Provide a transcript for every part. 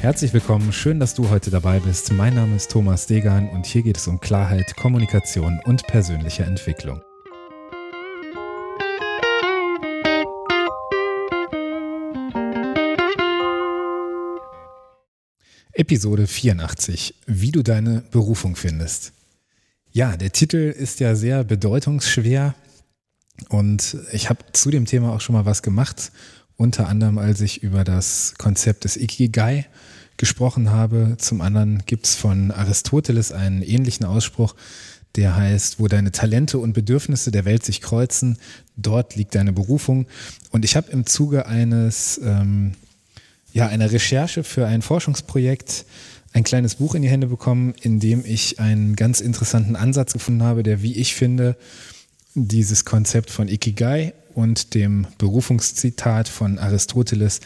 Herzlich willkommen, schön, dass du heute dabei bist. Mein Name ist Thomas Degan und hier geht es um Klarheit, Kommunikation und persönliche Entwicklung. Episode 84. Wie du deine Berufung findest. Ja, der Titel ist ja sehr bedeutungsschwer und ich habe zu dem Thema auch schon mal was gemacht, unter anderem als ich über das Konzept des Ikigai gesprochen habe. Zum anderen gibt es von Aristoteles einen ähnlichen Ausspruch, der heißt, wo deine Talente und Bedürfnisse der Welt sich kreuzen, dort liegt deine Berufung. Und ich habe im Zuge eines ähm, ja, einer Recherche für ein Forschungsprojekt ein kleines Buch in die Hände bekommen, in dem ich einen ganz interessanten Ansatz gefunden habe, der, wie ich finde, dieses Konzept von Ikigai und dem Berufungszitat von Aristoteles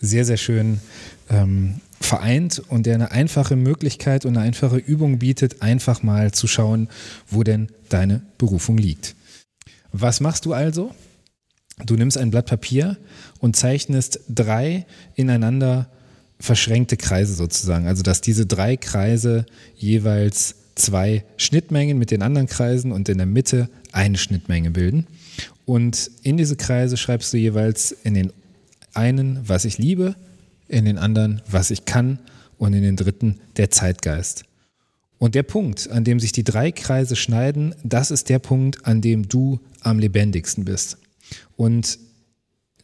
sehr, sehr schön ähm, vereint und der eine einfache Möglichkeit und eine einfache Übung bietet, einfach mal zu schauen, wo denn deine Berufung liegt. Was machst du also? Du nimmst ein Blatt Papier und zeichnest drei ineinander verschränkte Kreise sozusagen. Also dass diese drei Kreise jeweils zwei Schnittmengen mit den anderen Kreisen und in der Mitte eine Schnittmenge bilden. Und in diese Kreise schreibst du jeweils in den einen, was ich liebe, in den anderen, was ich kann und in den dritten der Zeitgeist. Und der Punkt, an dem sich die drei Kreise schneiden, das ist der Punkt, an dem du am lebendigsten bist. Und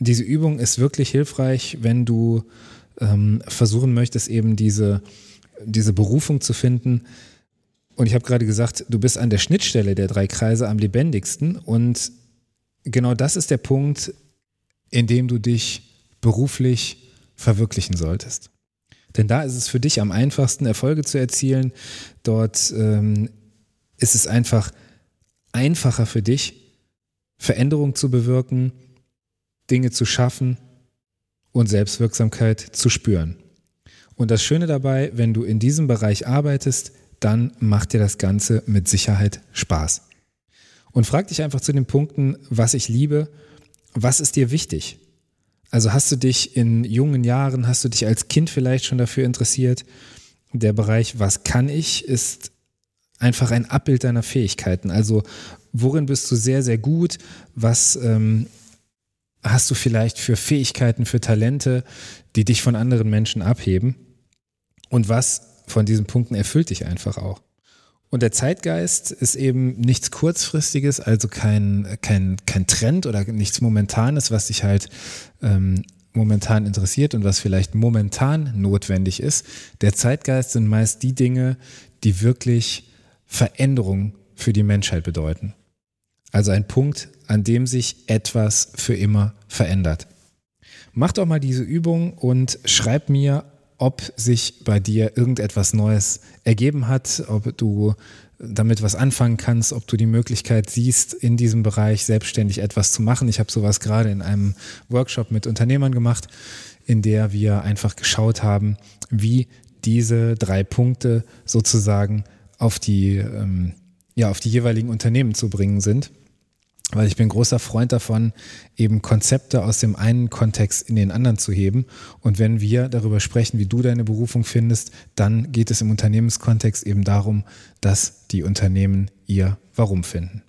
diese Übung ist wirklich hilfreich, wenn du ähm, versuchen möchtest, eben diese, diese Berufung zu finden. Und ich habe gerade gesagt, du bist an der Schnittstelle der drei Kreise am lebendigsten. Und genau das ist der Punkt, in dem du dich beruflich verwirklichen solltest. Denn da ist es für dich am einfachsten, Erfolge zu erzielen. Dort ähm, ist es einfach einfacher für dich, Veränderung zu bewirken, Dinge zu schaffen und Selbstwirksamkeit zu spüren. Und das Schöne dabei, wenn du in diesem Bereich arbeitest, dann macht dir das Ganze mit Sicherheit Spaß. Und frag dich einfach zu den Punkten, was ich liebe, was ist dir wichtig? Also hast du dich in jungen Jahren, hast du dich als Kind vielleicht schon dafür interessiert? Der Bereich, was kann ich, ist einfach ein Abbild deiner Fähigkeiten. Also worin bist du sehr, sehr gut? Was ähm, hast du vielleicht für Fähigkeiten, für Talente, die dich von anderen Menschen abheben? Und was von diesen Punkten erfüllt dich einfach auch? Und der Zeitgeist ist eben nichts Kurzfristiges, also kein, kein, kein Trend oder nichts Momentanes, was dich halt ähm, momentan interessiert und was vielleicht momentan notwendig ist. Der Zeitgeist sind meist die Dinge, die wirklich Veränderung für die Menschheit bedeuten. Also ein Punkt, an dem sich etwas für immer verändert. Mach doch mal diese Übung und schreib mir, ob sich bei dir irgendetwas Neues ergeben hat, ob du damit was anfangen kannst, ob du die Möglichkeit siehst, in diesem Bereich selbstständig etwas zu machen. Ich habe sowas gerade in einem Workshop mit Unternehmern gemacht, in der wir einfach geschaut haben, wie diese drei Punkte sozusagen auf die, ähm, ja, auf die jeweiligen Unternehmen zu bringen sind. Weil ich bin großer Freund davon, eben Konzepte aus dem einen Kontext in den anderen zu heben. Und wenn wir darüber sprechen, wie du deine Berufung findest, dann geht es im Unternehmenskontext eben darum, dass die Unternehmen ihr Warum finden.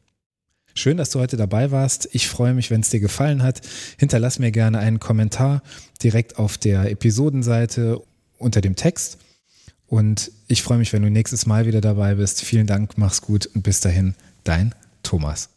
Schön, dass du heute dabei warst. Ich freue mich, wenn es dir gefallen hat. Hinterlass mir gerne einen Kommentar direkt auf der Episodenseite unter dem Text. Und ich freue mich, wenn du nächstes Mal wieder dabei bist. Vielen Dank, mach's gut und bis dahin, dein Thomas.